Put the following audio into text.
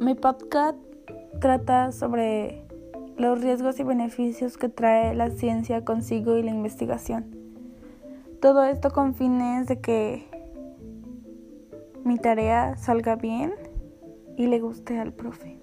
Mi podcast trata sobre los riesgos y beneficios que trae la ciencia consigo y la investigación. Todo esto con fines de que mi tarea salga bien y le guste al profe.